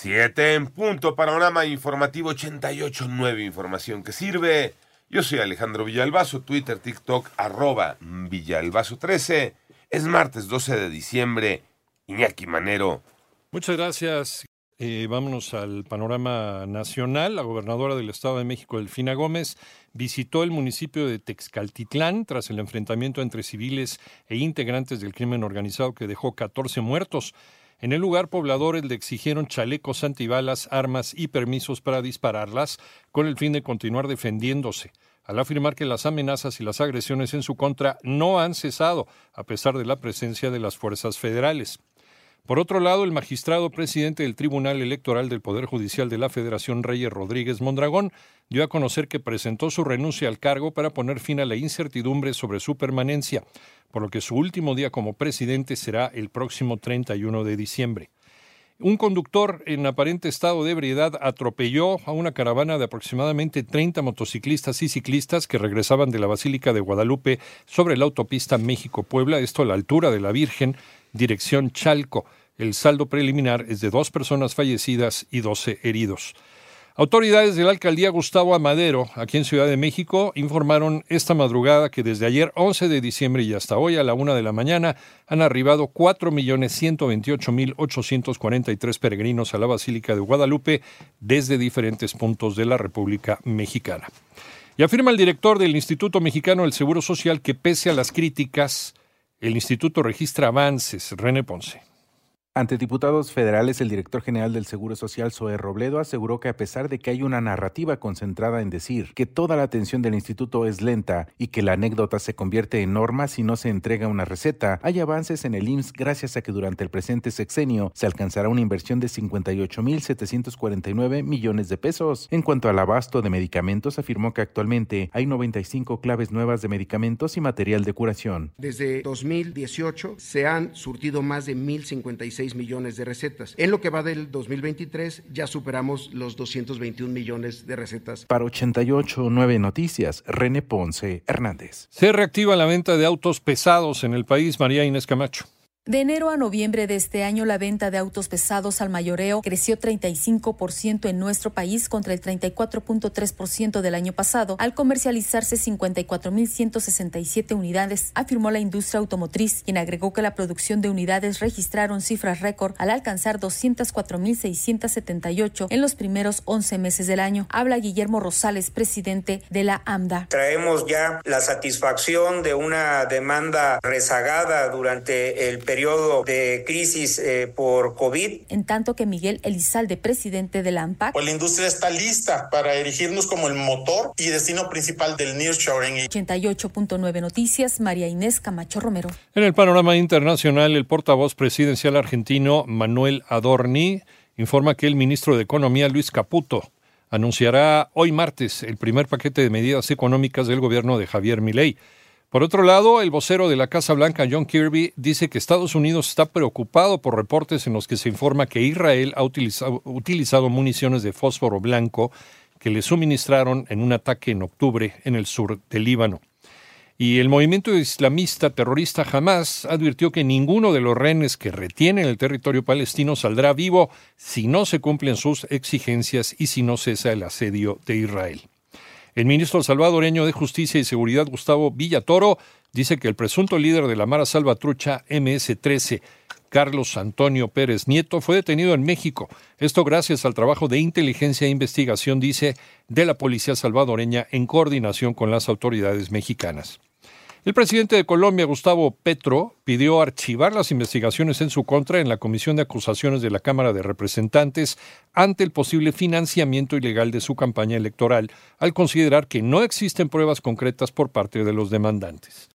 Siete en punto, panorama informativo 88.9, información que sirve. Yo soy Alejandro Villalbazo, Twitter, TikTok, arroba Villalbazo13. Es martes 12 de diciembre. Iñaki Manero. Muchas gracias. Eh, vámonos al panorama nacional. La gobernadora del Estado de México, Delfina Gómez, visitó el municipio de Texcaltitlán tras el enfrentamiento entre civiles e integrantes del crimen organizado que dejó 14 muertos. En el lugar, pobladores le exigieron chalecos antibalas, armas y permisos para dispararlas, con el fin de continuar defendiéndose, al afirmar que las amenazas y las agresiones en su contra no han cesado, a pesar de la presencia de las fuerzas federales. Por otro lado, el magistrado presidente del Tribunal Electoral del Poder Judicial de la Federación, Reyes Rodríguez Mondragón, dio a conocer que presentó su renuncia al cargo para poner fin a la incertidumbre sobre su permanencia por lo que su último día como presidente será el próximo 31 de diciembre. Un conductor en aparente estado de ebriedad atropelló a una caravana de aproximadamente 30 motociclistas y ciclistas que regresaban de la Basílica de Guadalupe sobre la autopista México-Puebla, esto a la altura de la Virgen, dirección Chalco. El saldo preliminar es de dos personas fallecidas y 12 heridos. Autoridades de la alcaldía Gustavo Amadero, aquí en Ciudad de México, informaron esta madrugada que desde ayer 11 de diciembre y hasta hoy a la una de la mañana han arribado 4.128.843 peregrinos a la Basílica de Guadalupe desde diferentes puntos de la República Mexicana. Y afirma el director del Instituto Mexicano del Seguro Social que pese a las críticas, el instituto registra avances. René Ponce. Ante diputados federales, el director general del Seguro Social, Zoe Robledo, aseguró que a pesar de que hay una narrativa concentrada en decir que toda la atención del instituto es lenta y que la anécdota se convierte en norma si no se entrega una receta, hay avances en el IMSS gracias a que durante el presente sexenio se alcanzará una inversión de 58.749 millones de pesos. En cuanto al abasto de medicamentos, afirmó que actualmente hay 95 claves nuevas de medicamentos y material de curación. Desde 2018 se han surtido más de 1.056 millones de recetas. En lo que va del 2023 ya superamos los 221 millones de recetas. Para 88.9 Noticias, René Ponce Hernández. Se reactiva la venta de autos pesados en el país, María Inés Camacho. De enero a noviembre de este año, la venta de autos pesados al mayoreo creció 35% en nuestro país contra el 34.3% del año pasado, al comercializarse 54.167 unidades, afirmó la industria automotriz, quien agregó que la producción de unidades registraron cifras récord al alcanzar 204.678 en los primeros 11 meses del año. Habla Guillermo Rosales, presidente de la AMDA. Traemos ya la satisfacción de una demanda rezagada durante el periodo periodo de crisis eh, por COVID. En tanto que Miguel Elizalde, presidente de la AMPAC. Pues la industria está lista para erigirnos como el motor y destino principal del nearshoring. 88.9 Noticias, María Inés Camacho Romero. En el panorama internacional, el portavoz presidencial argentino Manuel Adorni informa que el ministro de Economía Luis Caputo anunciará hoy martes el primer paquete de medidas económicas del gobierno de Javier Milei. Por otro lado, el vocero de la Casa Blanca, John Kirby, dice que Estados Unidos está preocupado por reportes en los que se informa que Israel ha utilizado, municiones de fósforo blanco que le suministraron en un ataque en octubre en el sur del Líbano. Y el movimiento islamista terrorista Hamas advirtió que ninguno de los rehenes que retiene el territorio palestino saldrá vivo si no se cumplen sus exigencias y si no cesa el asedio de Israel. El ministro salvadoreño de Justicia y Seguridad, Gustavo Villatoro, dice que el presunto líder de la Mara Salvatrucha MS-13, Carlos Antonio Pérez Nieto, fue detenido en México. Esto gracias al trabajo de inteligencia e investigación, dice, de la policía salvadoreña en coordinación con las autoridades mexicanas. El presidente de Colombia, Gustavo Petro, pidió archivar las investigaciones en su contra en la Comisión de Acusaciones de la Cámara de Representantes ante el posible financiamiento ilegal de su campaña electoral, al considerar que no existen pruebas concretas por parte de los demandantes.